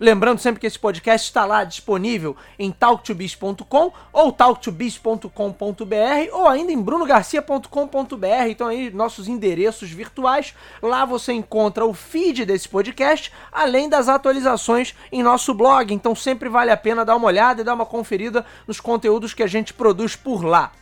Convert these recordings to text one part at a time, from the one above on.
Lembrando sempre que esse podcast está lá disponível em talktobiz.com ou talktobiz.com.br ou ainda em brunogarcia.com.br. Então aí nossos endereços virtuais. Lá você encontra o feed desse podcast, além das atualizações em nosso blog. Então sempre vale a pena dar uma olhada e dar uma conferida nos conteúdos que a gente produz por lá.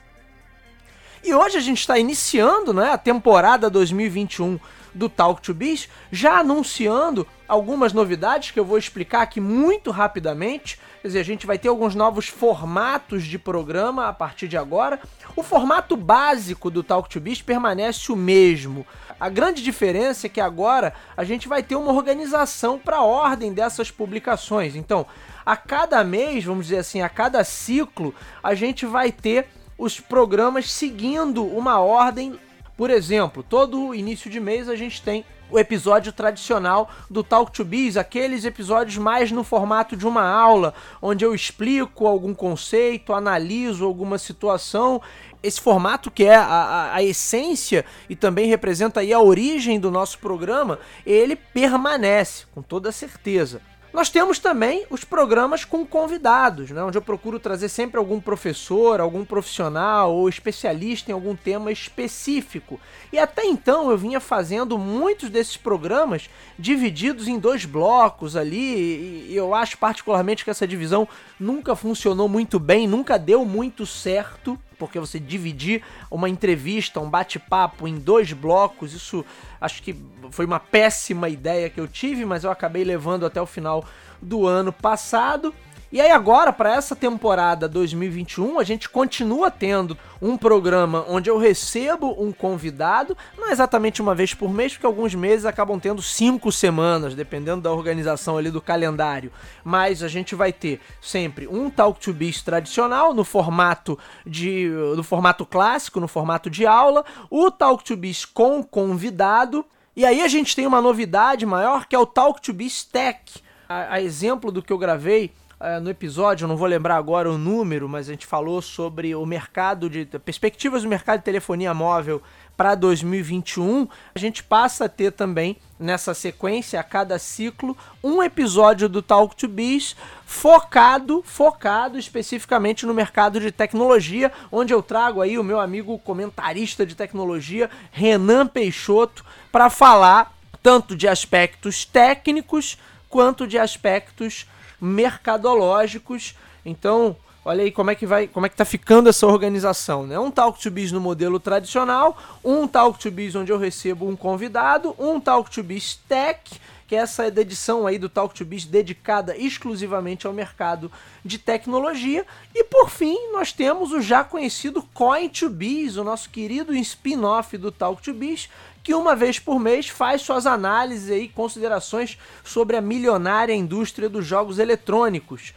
E hoje a gente está iniciando né, a temporada 2021 do Talk to Biz, já anunciando algumas novidades que eu vou explicar aqui muito rapidamente. Quer dizer, a gente vai ter alguns novos formatos de programa a partir de agora. O formato básico do Talk to Biz permanece o mesmo. A grande diferença é que agora a gente vai ter uma organização para a ordem dessas publicações. Então, a cada mês, vamos dizer assim, a cada ciclo, a gente vai ter os programas seguindo uma ordem por exemplo, todo início de mês a gente tem o episódio tradicional do Talk to Biz, aqueles episódios mais no formato de uma aula, onde eu explico algum conceito, analiso alguma situação. Esse formato que é a, a, a, essência e também representa aí a origem do nosso programa, ele permanece, com toda certeza. Nós temos também os programas com convidados, né, onde eu procuro trazer sempre algum professor, algum profissional ou especialista em algum tema específico. E até então eu vinha fazendo muitos desses programas divididos em dois blocos ali, e eu acho particularmente que essa divisão nunca funcionou muito bem, nunca deu muito certo porque você dividir uma entrevista, um bate-papo em dois blocos, isso acho que foi uma péssima ideia que eu tive, mas eu acabei levando até o final do ano passado. E aí agora, para essa temporada 2021, a gente continua tendo um programa onde eu recebo um convidado, não exatamente uma vez por mês, porque alguns meses acabam tendo cinco semanas, dependendo da organização ali do calendário. Mas a gente vai ter sempre um Talk to Biz tradicional, no formato de no formato clássico, no formato de aula, o Talk to Biz com convidado, e aí a gente tem uma novidade maior que é o Talk to Biz Tech. A, a exemplo do que eu gravei uh, no episódio, não vou lembrar agora o número, mas a gente falou sobre o mercado de perspectivas do mercado de telefonia móvel para 2021, a gente passa a ter também nessa sequência a cada ciclo um episódio do Talk to Biz focado, focado especificamente no mercado de tecnologia, onde eu trago aí o meu amigo comentarista de tecnologia Renan Peixoto para falar tanto de aspectos técnicos quanto de aspectos mercadológicos. Então, olha aí como é que vai, como é que tá ficando essa organização, né? Um Talk to Biz no modelo tradicional, um Talk to Biz onde eu recebo um convidado, um Talk to Biz Tech, que é essa edição aí do Talk to Biz dedicada exclusivamente ao mercado de tecnologia, e por fim, nós temos o já conhecido Coin to Biz, o nosso querido spin-off do Talk to Biz, que uma vez por mês faz suas análises e considerações sobre a milionária indústria dos jogos eletrônicos.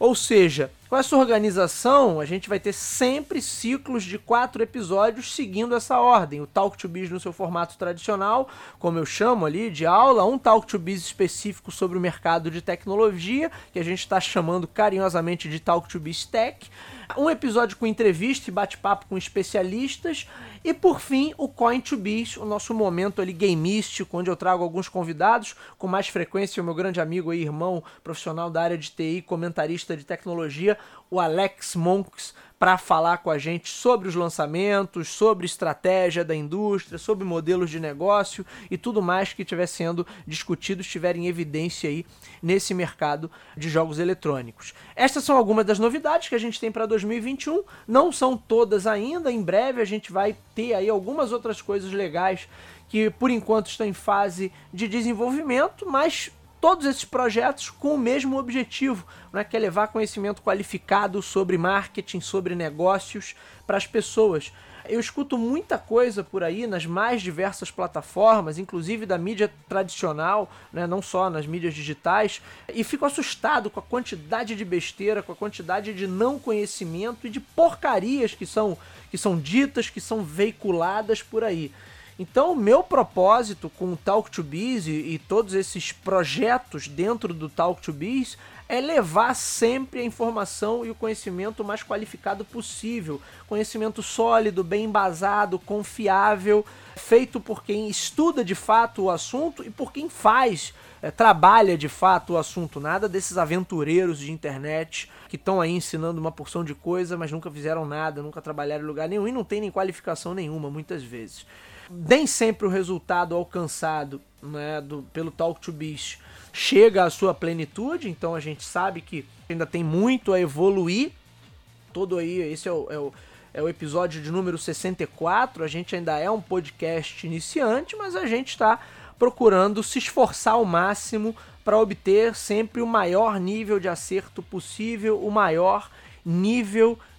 Ou seja, com essa organização, a gente vai ter sempre ciclos de quatro episódios seguindo essa ordem. O Talk to Biz no seu formato tradicional, como eu chamo ali, de aula, um Talk to Biz específico sobre o mercado de tecnologia, que a gente está chamando carinhosamente de Talk to Biz Tech, um episódio com entrevista e bate-papo com especialistas, e por fim, o Coin to Biz, o nosso momento ali gameístico, onde eu trago alguns convidados, com mais frequência o meu grande amigo e irmão profissional da área de TI, comentarista de tecnologia, o Alex Monks, para falar com a gente sobre os lançamentos, sobre estratégia da indústria, sobre modelos de negócio e tudo mais que estiver sendo discutido, estiver em evidência aí nesse mercado de jogos eletrônicos. Estas são algumas das novidades que a gente tem para 2021, não são todas ainda, em breve a gente vai ter aí algumas outras coisas legais que por enquanto estão em fase de desenvolvimento, mas todos esses projetos com o mesmo objetivo, né, que é levar conhecimento qualificado sobre marketing, sobre negócios para as pessoas. Eu escuto muita coisa por aí nas mais diversas plataformas, inclusive da mídia tradicional, né, não só nas mídias digitais, e fico assustado com a quantidade de besteira, com a quantidade de não conhecimento e de porcarias que são, que são ditas, que são veiculadas por aí. Então, o meu propósito com o Talk to Biz e, e, todos esses projetos dentro do Talk to Biz é levar sempre a informação e o conhecimento mais qualificado possível. Conhecimento sólido, bem embasado, confiável, feito por quem estuda de fato o assunto e por quem faz, é, trabalha de fato o assunto. Nada desses aventureiros de internet que estão aí ensinando uma porção de coisa, mas nunca fizeram nada, nunca trabalharam em lugar nenhum e não tem nem qualificação nenhuma, muitas vezes. Nem sempre o resultado alcançado né, do, pelo Talk to Biz chega à sua plenitude, então a gente sabe que ainda tem muito a evoluir. Todo aí, esse é o, é o, é o episódio de número 64. A gente ainda é um podcast iniciante, mas a gente está procurando se esforçar ao máximo para obter sempre o maior nível de acerto possível, o maior nível de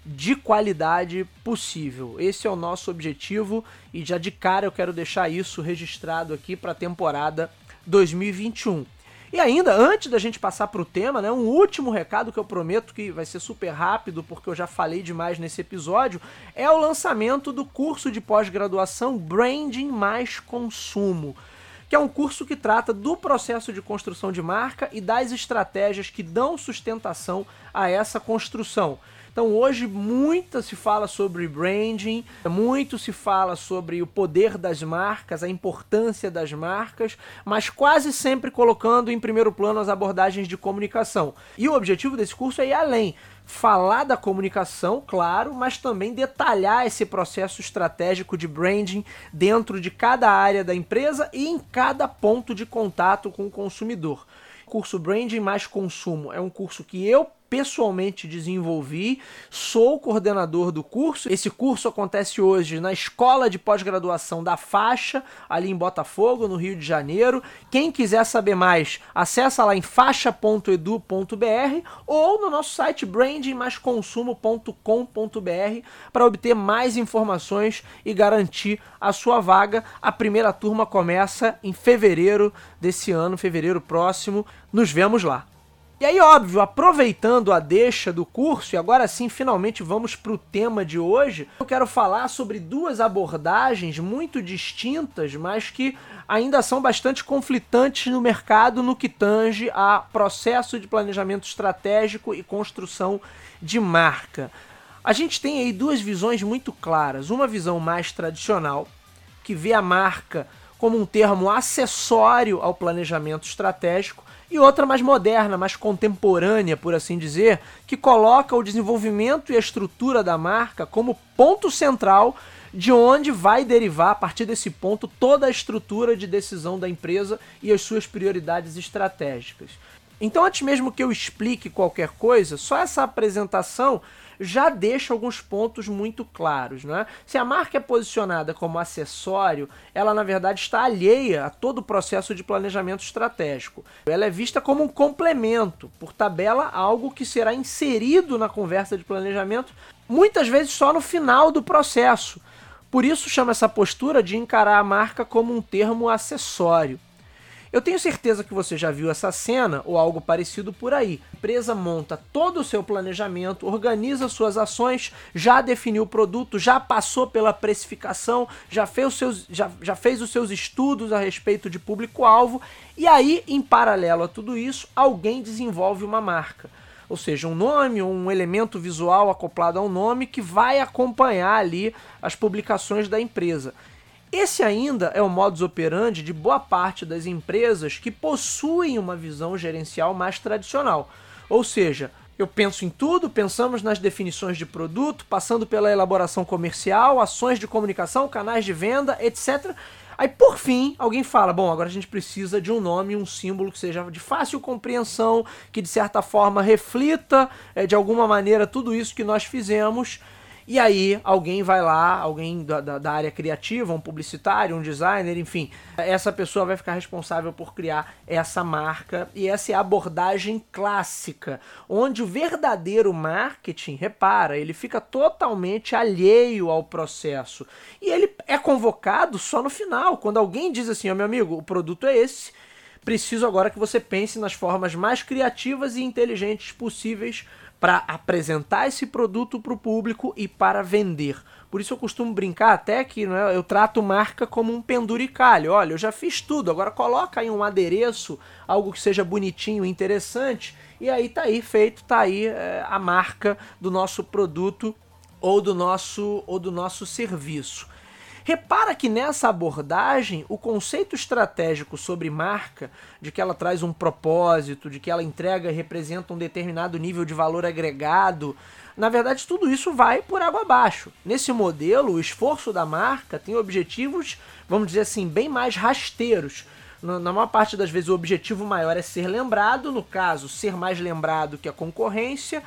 qualidade possível. Esse é o nosso objetivo e já de cara eu quero deixar isso registrado aqui para a temporada 2021. E ainda, antes da gente passar para o tema, né, um último recado que eu prometo que vai ser super rápido, porque eu já falei demais nesse episódio, é o lançamento do curso de pós-graduação Branding mais Consumo que é um curso que trata do processo de construção de marca e das estratégias que dão sustentação a essa construção. Então hoje muito se fala sobre branding, muito se fala sobre o poder das marcas, a importância das marcas, mas quase sempre colocando em primeiro plano as abordagens de comunicação. E o objetivo desse curso é ir além, falar da comunicação, claro, mas também detalhar esse processo estratégico de branding dentro de cada área da empresa e em cada ponto de contato com o consumidor. O curso Branding mais Consumo é um curso que eu pessoalmente desenvolvi, sou coordenador do curso. Esse curso acontece hoje na Escola de Pós-Graduação da Faixa, ali em Botafogo, no Rio de Janeiro. Quem quiser saber mais, acessa lá em faixa.edu.br ou no nosso site brandingmaisconsumo.com.br para obter mais informações e garantir a sua vaga. A primeira turma começa em fevereiro desse ano, fevereiro próximo. Nos vemos lá. E aí, óbvio, aproveitando a deixa do curso, e agora sim, finalmente vamos para o tema de hoje, eu quero falar sobre duas abordagens muito distintas, mas que ainda são bastante conflitantes no mercado no que tange a processo de planejamento estratégico e construção de marca. A gente tem aí duas visões muito claras. Uma visão mais tradicional, que vê a marca como um termo acessório ao planejamento estratégico, e outra mais moderna, mais contemporânea, por assim dizer, que coloca o desenvolvimento e a estrutura da marca como ponto central de onde vai derivar a partir desse ponto toda a estrutura de decisão da empresa e as suas prioridades estratégicas. Então, antes mesmo que eu explique qualquer coisa, só essa apresentação já deixa alguns pontos muito claros. Né? Se a marca é posicionada como acessório, ela na verdade está alheia a todo o processo de planejamento estratégico. Ela é vista como um complemento, por tabela, algo que será inserido na conversa de planejamento, muitas vezes só no final do processo. Por isso chama essa postura de encarar a marca como um termo acessório. Eu tenho certeza que você já viu essa cena ou algo parecido por aí. Empresa monta todo o seu planejamento, organiza suas ações, já definiu o produto, já passou pela precificação, já fez os seus, já, já fez os seus estudos a respeito de público-alvo, e aí, em paralelo a tudo isso, alguém desenvolve uma marca ou seja, um nome ou um elemento visual acoplado ao nome que vai acompanhar ali as publicações da empresa. Esse ainda é o modus operandi de boa parte das empresas que possuem uma visão gerencial mais tradicional. Ou seja, eu penso em tudo, pensamos nas definições de produto, passando pela elaboração comercial, ações de comunicação, canais de venda, etc. Aí, por fim, alguém fala: bom, agora a gente precisa de um nome, um símbolo que seja de fácil compreensão, que de certa forma reflita é, de alguma maneira tudo isso que nós fizemos E aí alguém vai lá, alguém da, da, da, área criativa, um publicitário, um designer, enfim, essa pessoa vai ficar responsável por criar essa marca. E essa é a abordagem clássica, onde o verdadeiro marketing, repara, ele fica totalmente alheio ao processo. E ele é convocado só no final, quando alguém diz assim, oh, meu amigo, o produto é esse, preciso agora que você pense nas formas mais criativas e inteligentes possíveis para apresentar esse produto para o público e para vender. Por isso eu costumo brincar até que né, eu trato marca como um penduricalho. Olha, eu já fiz tudo, agora coloca aí um adereço, algo que seja bonitinho, interessante, e aí tá aí feito, tá aí é, a marca do nosso produto ou do nosso ou do nosso serviço. Repara que nessa abordagem, o conceito estratégico sobre marca, de que ela traz um propósito, de que ela entrega e representa um determinado nível de valor agregado, na verdade tudo isso vai por água abaixo. Nesse modelo, o esforço da marca tem objetivos, vamos dizer assim, bem mais rasteiros. Na maior parte das vezes o objetivo maior é ser lembrado, no caso, ser mais lembrado que a concorrência,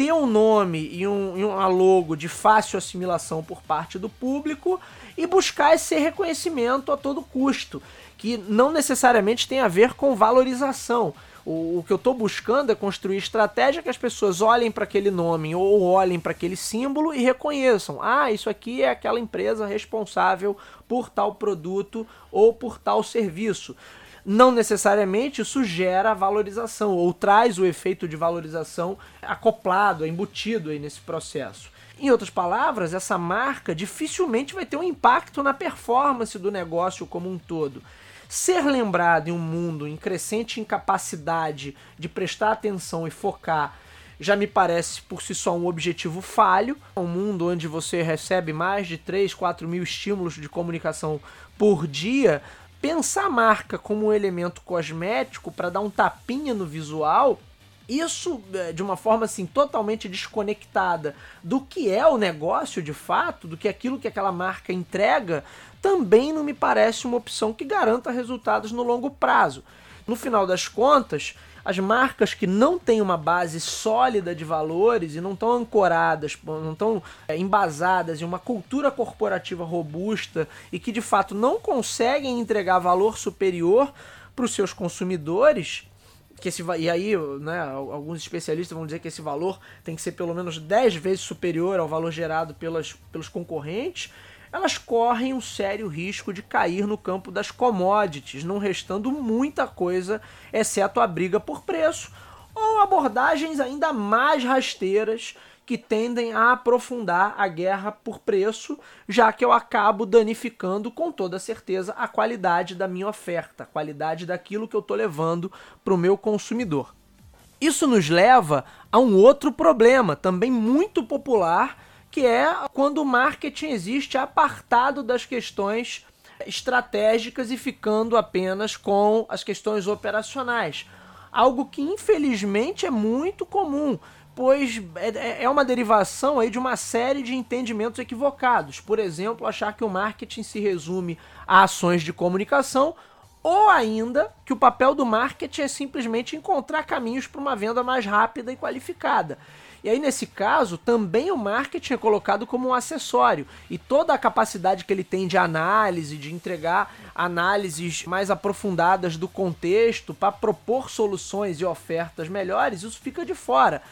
ter um nome e um, e logo de fácil assimilação por parte do público e buscar esse reconhecimento a todo custo, que não necessariamente tem a ver com valorização. O, o que eu estou buscando é construir estratégia que as pessoas olhem para aquele nome ou olhem para aquele símbolo e reconheçam: ah, isso aqui é aquela empresa responsável por tal produto ou por tal serviço não necessariamente isso gera valorização ou traz o efeito de valorização acoplado, embutido aí nesse processo. Em outras palavras, essa marca dificilmente vai ter um impacto na performance do negócio como um todo. Ser lembrado em um mundo em crescente incapacidade de prestar atenção e focar já me parece por si só um objetivo falho. Um mundo onde você recebe mais de 3, 4 mil estímulos de comunicação por dia pensar a marca como um elemento cosmético para dar um tapinha no visual, isso é, de uma forma assim totalmente desconectada do que é o negócio de fato, do que aquilo que aquela marca entrega, também não me parece uma opção que garanta resultados no longo prazo. No final das contas, as marcas que não têm uma base sólida de valores e não estão ancoradas, não estão é, embasadas em uma cultura corporativa robusta e que de fato não conseguem entregar valor superior para os seus consumidores, que esse, e aí né, alguns especialistas vão dizer que esse valor tem que ser pelo menos 10 vezes superior ao valor gerado pelas, pelos concorrentes elas correm um sério risco de cair no campo das commodities, não restando muita coisa, exceto a briga por preço, ou abordagens ainda mais rasteiras que tendem a aprofundar a guerra por preço, já que eu acabo danificando com toda certeza a qualidade da minha oferta, a qualidade daquilo que eu estou levando para o meu consumidor. Isso nos leva a um outro problema, também muito popular que é quando o marketing existe apartado das questões estratégicas e ficando apenas com as questões operacionais. Algo que infelizmente é muito comum, pois é, é uma derivação aí de uma série de entendimentos equivocados. Por exemplo, achar que o marketing se resume a ações de comunicação ou ainda que o papel do marketing é simplesmente encontrar caminhos para uma venda mais rápida e qualificada. E aí, nesse caso, também o marketing é colocado como um acessório. E toda a capacidade que ele tem de análise, de entregar análises mais aprofundadas do contexto para propor soluções e ofertas melhores, isso fica de fora.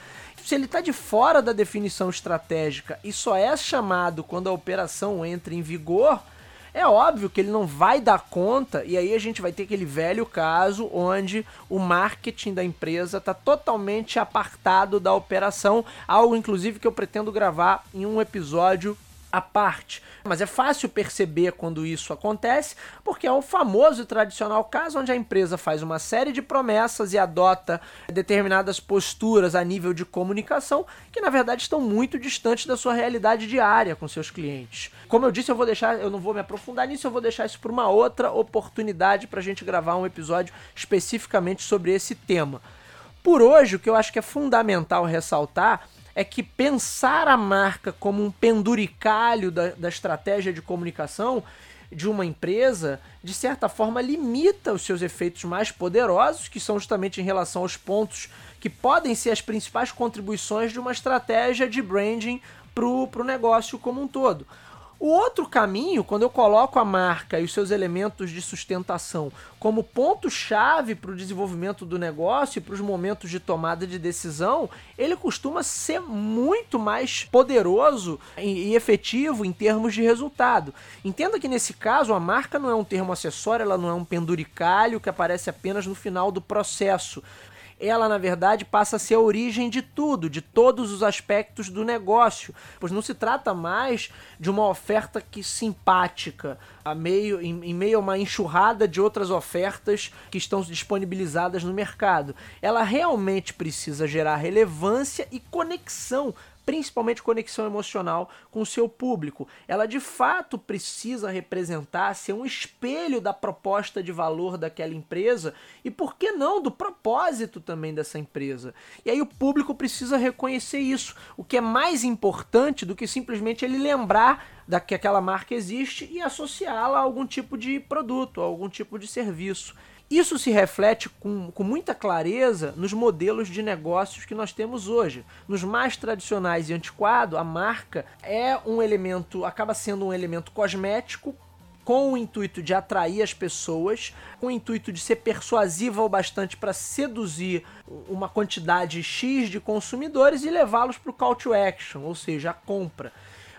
Se ele está de fora da definição estratégica e só é chamado quando a operação entra em vigor, é óbvio que ele não vai dar conta, e aí a gente vai ter aquele velho caso onde o marketing da empresa está totalmente apartado da operação, algo inclusive que eu pretendo gravar em um episódio à parte. Mas é fácil perceber quando isso acontece, porque é o famoso e tradicional caso onde a empresa faz uma série de promessas e adota determinadas posturas a nível de comunicação que na verdade estão muito distantes da sua realidade diária com seus clientes. Como eu disse, eu vou deixar, eu não vou me aprofundar nisso, eu vou deixar isso para uma outra oportunidade para a gente gravar um episódio especificamente sobre esse tema. Por hoje, o que eu acho que é fundamental ressaltar é que pensar a marca como um penduricalho da, da estratégia de comunicação de uma empresa, de certa forma, limita os seus efeitos mais poderosos, que são justamente em relação aos pontos que podem ser as principais contribuições de uma estratégia de branding pro, pro negócio como um todo. O outro caminho, quando eu coloco a marca e os seus elementos de sustentação como ponto-chave para o desenvolvimento do negócio e para os momentos de tomada de decisão, ele costuma ser muito mais poderoso e efetivo em termos de resultado. Entenda que nesse caso a marca não é um termo acessório, ela não é um penduricalho que aparece apenas no final do processo ela na verdade passa a ser a origem de tudo, de todos os aspectos do negócio, pois não se trata mais de uma oferta que simpática, a meio, em, em meio a uma enxurrada de outras ofertas que estão disponibilizadas no mercado. Ela realmente precisa gerar relevância e conexão principalmente conexão emocional com o seu público. Ela de fato precisa representar, ser um espelho da proposta de valor daquela empresa e, por que não, do propósito também dessa empresa. E aí o público precisa reconhecer isso, o que é mais importante do que simplesmente ele lembrar da que aquela marca existe e associá-la a algum tipo de produto, a algum tipo de serviço. Isso se reflete com, com muita clareza nos modelos de negócios que nós temos hoje. Nos mais tradicionais e antiquados, a marca é um elemento, acaba sendo um elemento cosmético com o intuito de atrair as pessoas, com o intuito de ser persuasiva o bastante para seduzir uma quantidade X de consumidores e levá-los para o call to action, ou seja, a compra.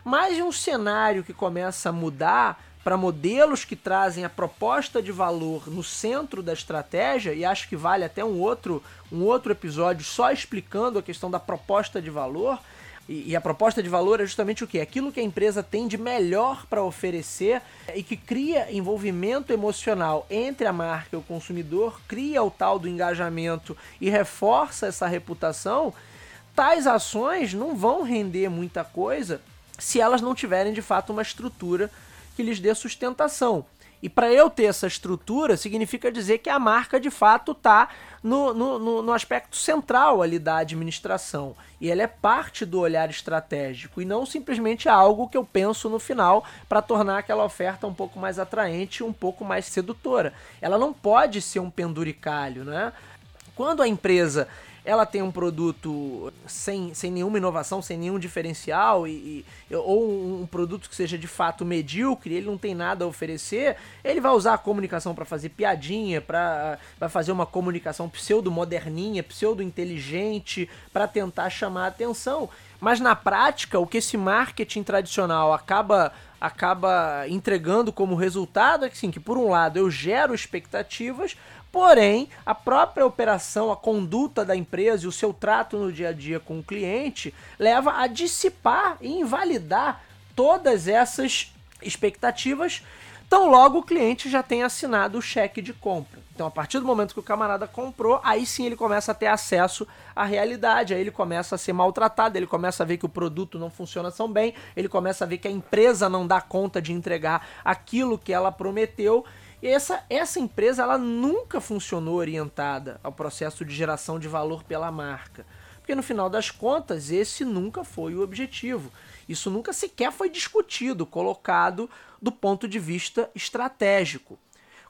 Mas um cenário que começa a mudar para modelos que trazem a proposta de valor no centro da estratégia, e acho que vale até um outro, um outro episódio só explicando a questão da proposta de valor. E, e a proposta de valor é justamente o que? Aquilo que a empresa tem de melhor para oferecer e que cria envolvimento emocional entre a marca e o consumidor, cria o tal do engajamento e reforça essa reputação. Tais ações não vão render muita coisa se elas não tiverem de fato uma estrutura que lhes dê sustentação. E para eu ter essa estrutura, significa dizer que a marca de fato está no, no, no, aspecto central ali da administração. E ela é parte do olhar estratégico e não simplesmente algo que eu penso no final para tornar aquela oferta um pouco mais atraente, um pouco mais sedutora. Ela não pode ser um penduricalho, né? Quando a empresa ela tem um produto sem, sem nenhuma inovação, sem nenhum diferencial, e, e ou um, produto que seja de fato medíocre, ele não tem nada a oferecer, ele vai usar a comunicação para fazer piadinha, para fazer uma comunicação pseudo-moderninha, pseudo-inteligente, para tentar chamar a atenção. Mas na prática, o que esse marketing tradicional acaba acaba entregando como resultado é que, sim, que por um lado eu gero expectativas, Porém, a própria operação, a conduta da empresa e o seu trato no dia a dia com o cliente leva a dissipar e invalidar todas essas expectativas, tão logo o cliente já tem assinado o cheque de compra. Então, a partir do momento que o camarada comprou, aí sim ele começa a ter acesso à realidade, aí ele começa a ser maltratado, ele começa a ver que o produto não funciona tão bem, ele começa a ver que a empresa não dá conta de entregar aquilo que ela prometeu e essa, essa empresa ela nunca funcionou orientada ao processo de geração de valor pela marca. Porque no final das contas, esse nunca foi o objetivo. Isso nunca sequer foi discutido, colocado do ponto de vista estratégico.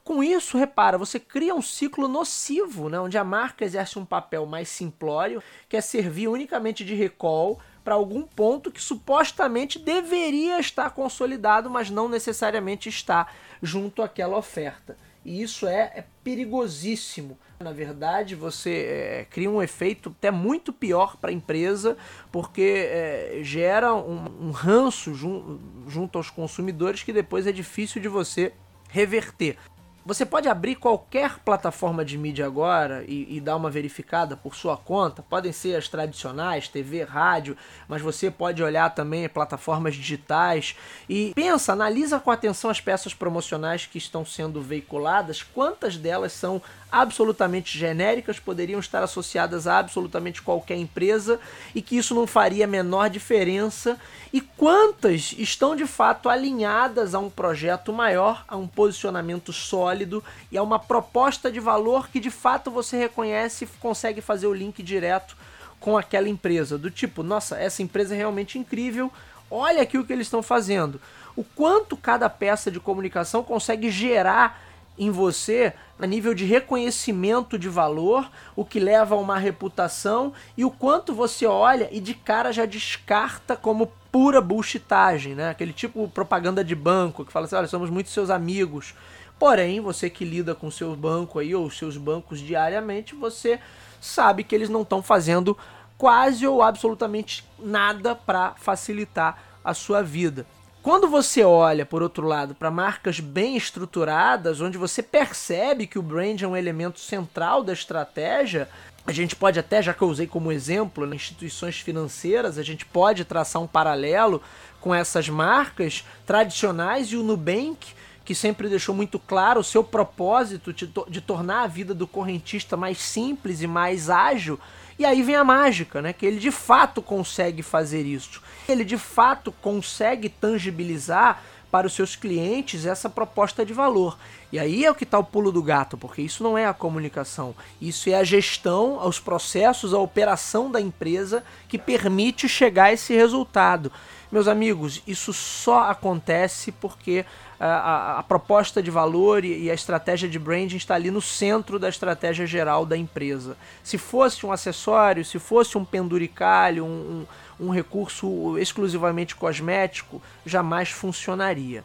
Com isso, repara, você cria um ciclo nocivo, né, onde a marca exerce um papel mais simplório, que é servir unicamente de recall para algum ponto que supostamente deveria estar consolidado, mas não necessariamente está junto àquela oferta. E isso é, é perigosíssimo. Na verdade, você é, cria um efeito até muito pior para a empresa, porque é, gera um, um ranço jun, junto aos consumidores que depois é difícil de você reverter. Você pode abrir qualquer plataforma de mídia agora e, e, dar uma verificada por sua conta. Podem ser as tradicionais, TV, rádio, mas você pode olhar também plataformas digitais e pensa, analisa com atenção as peças promocionais que estão sendo veiculadas, quantas delas são absolutamente genéricas, poderiam estar associadas a absolutamente qualquer empresa e que isso não faria a menor diferença, e quantas estão de fato alinhadas a um projeto maior, a um posicionamento sólido e a uma proposta de valor que de fato você reconhece e consegue fazer o link direto com aquela empresa, do tipo, nossa, essa empresa é realmente incrível, olha aqui o que eles estão fazendo. O quanto cada peça de comunicação consegue gerar em você a nível de reconhecimento de valor, o que leva a uma reputação e o quanto você olha e de cara já descarta como pura bullshitagem, né? Aquele tipo de propaganda de banco que fala assim, olha, somos muito seus amigos. Porém, você que lida com seu banco aí ou seus bancos diariamente, você sabe que eles não estão fazendo quase ou absolutamente nada para facilitar a sua vida. Quando você olha, por outro lado, para marcas bem estruturadas, onde você percebe que o brand é um elemento central da estratégia, a gente pode até, já que eu usei como exemplo, nas instituições financeiras, a gente pode traçar um paralelo com essas marcas tradicionais e o Nubank, que sempre deixou muito claro o seu propósito de, de tornar a vida do correntista mais simples e mais ágil. E aí vem a mágica, né? Que ele de fato consegue fazer isso. Ele de fato consegue tangibilizar para os seus clientes essa proposta de valor. E aí é o que está o pulo do gato, porque isso não é a comunicação, isso é a gestão, os processos, a operação da empresa que permite chegar a esse resultado. Meus amigos, isso só acontece porque a, a, proposta de valor e, e, a estratégia de branding está ali no centro da estratégia geral da empresa. Se fosse um acessório, se fosse um penduricalho, um, um, um recurso exclusivamente cosmético, jamais funcionaria.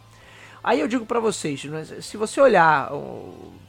Aí eu digo para vocês, né, se você olhar,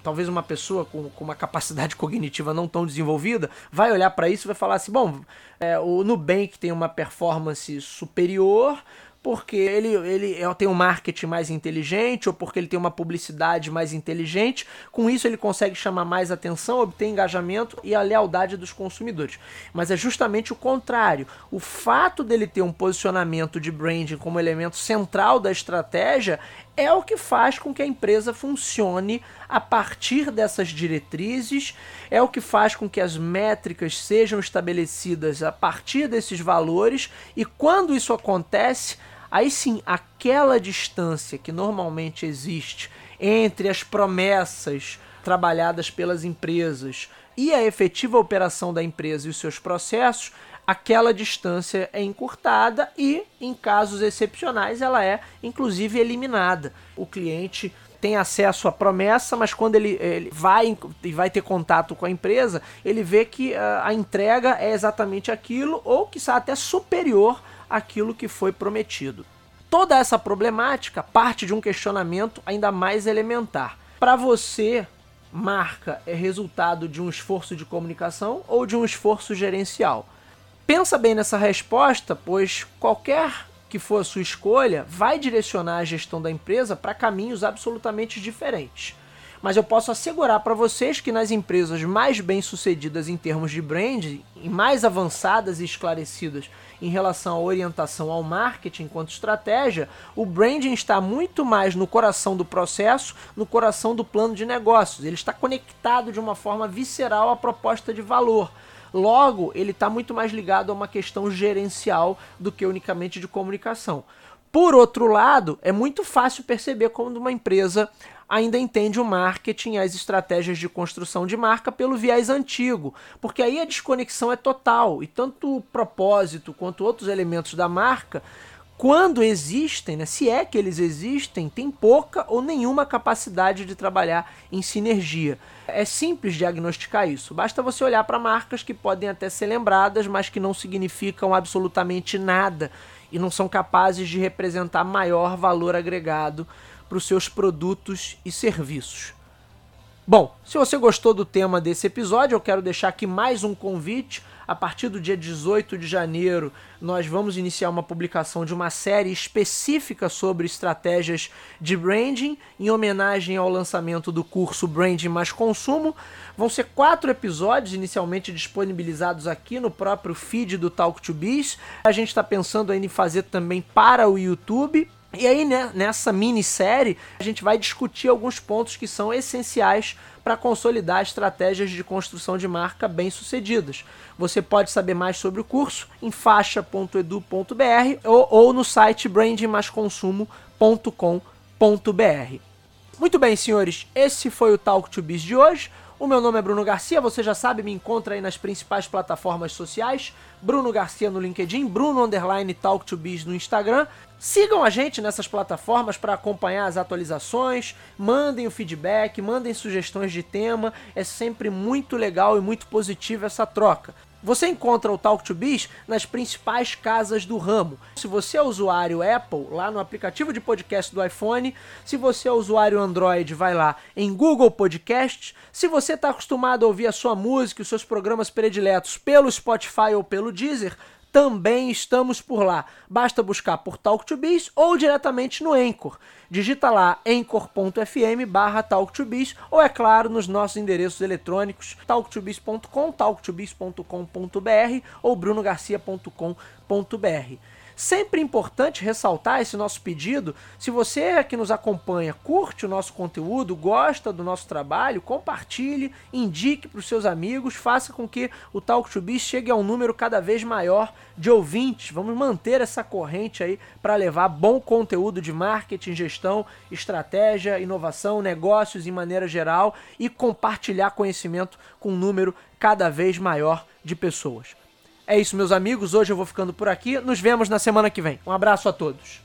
talvez uma pessoa com, com, uma capacidade cognitiva não tão desenvolvida, vai olhar para isso e vai falar assim, bom, é, o Nubank tem uma performance superior, porque ele, ele tem um marketing mais inteligente ou porque ele tem uma publicidade mais inteligente. Com isso, ele consegue chamar mais atenção, obter engajamento e a lealdade dos consumidores. Mas é justamente o contrário. O fato dele ter um posicionamento de branding como elemento central da estratégia é o que faz com que a empresa funcione a partir dessas diretrizes, é o que faz com que as métricas sejam estabelecidas a partir desses valores, e quando isso acontece, Aí sim, aquela distância que normalmente existe entre as promessas trabalhadas pelas empresas e a efetiva operação da empresa e os seus processos, aquela distância é encurtada e, em casos excepcionais, ela é inclusive eliminada. O cliente tem acesso à promessa, mas quando ele, ele vai e vai ter contato com a empresa, ele vê que a, a entrega é exatamente aquilo ou que está até superior aquilo que foi prometido. Toda essa problemática parte de um questionamento ainda mais elementar. Para você, marca é resultado de um esforço de comunicação ou de um esforço gerencial? Pensa bem nessa resposta, pois qualquer que for a sua escolha vai direcionar a gestão da empresa para caminhos absolutamente diferentes mas eu posso assegurar para vocês que nas empresas mais bem-sucedidas em termos de branding, mais avançadas e esclarecidas em relação à orientação ao marketing enquanto estratégia, o branding está muito mais no coração do processo, no coração do plano de negócios. Ele está conectado de uma forma visceral à proposta de valor. Logo, ele está muito mais ligado a uma questão gerencial do que unicamente de comunicação. Por outro lado, é muito fácil perceber quando uma empresa ainda entende o marketing as estratégias de construção de marca pelo viés antigo, porque aí a desconexão é total e tanto o propósito quanto outros elementos da marca quando existem, né, se é que eles existem, tem pouca ou nenhuma capacidade de trabalhar em sinergia. É simples diagnosticar isso. Basta você olhar para marcas que podem até ser lembradas, mas que não significam absolutamente nada e não são capazes de representar maior valor agregado para os seus produtos e serviços. Bom, se você gostou do tema desse episódio, eu quero deixar aqui mais um convite. A partir do dia 18 de janeiro, nós vamos iniciar uma publicação de uma série específica sobre estratégias de branding, em homenagem ao lançamento do curso Branding Mais Consumo. Vão ser quatro episódios inicialmente disponibilizados aqui no próprio feed do Talk to Biz. A gente está pensando ainda em fazer também para o YouTube e aí, né, nessa minissérie, a gente vai discutir alguns pontos que são essenciais para consolidar estratégias de construção de marca bem-sucedidas. Você pode saber mais sobre o curso em faixa.edu.br ou, ou no site brandingmasconsumo.com.br. Muito bem, senhores, esse foi o Talk to Biz de hoje. O meu nome é Bruno Garcia, você já sabe, me encontra aí nas principais plataformas sociais. Bruno Garcia no LinkedIn, Bruno Underline Talk to Biz no Instagram. Sigam a gente nessas plataformas para acompanhar as atualizações, mandem o feedback, mandem sugestões de tema. É sempre muito legal e muito positivo essa troca. Você encontra o Talk to Biz nas principais casas do ramo. Se você é usuário Apple, lá no aplicativo de podcast do iPhone. Se você é usuário Android, vai lá em Google Podcasts. Se você está acostumado a ouvir a sua música e os seus programas prediletos pelo Spotify ou pelo Deezer, também estamos por lá. Basta buscar por Talk to Biz ou diretamente no Anchor. Digita lá anchor.fm barra talktobiz ou, é claro, nos nossos endereços eletrônicos talktobiz.com, talktobiz.com.br ou brunogarcia.com.br. Sempre importante ressaltar esse nosso pedido. Se você que nos acompanha curte o nosso conteúdo, gosta do nosso trabalho, compartilhe, indique para os seus amigos, faça com que o Talk to Biz chegue a um número cada vez maior de ouvintes. Vamos manter essa corrente aí para levar bom conteúdo de marketing, gestão, estratégia, inovação, negócios em maneira geral e compartilhar conhecimento com um número cada vez maior de pessoas. É isso, meus amigos. Hoje eu vou ficando por aqui. Nos vemos na semana que vem. Um abraço a todos.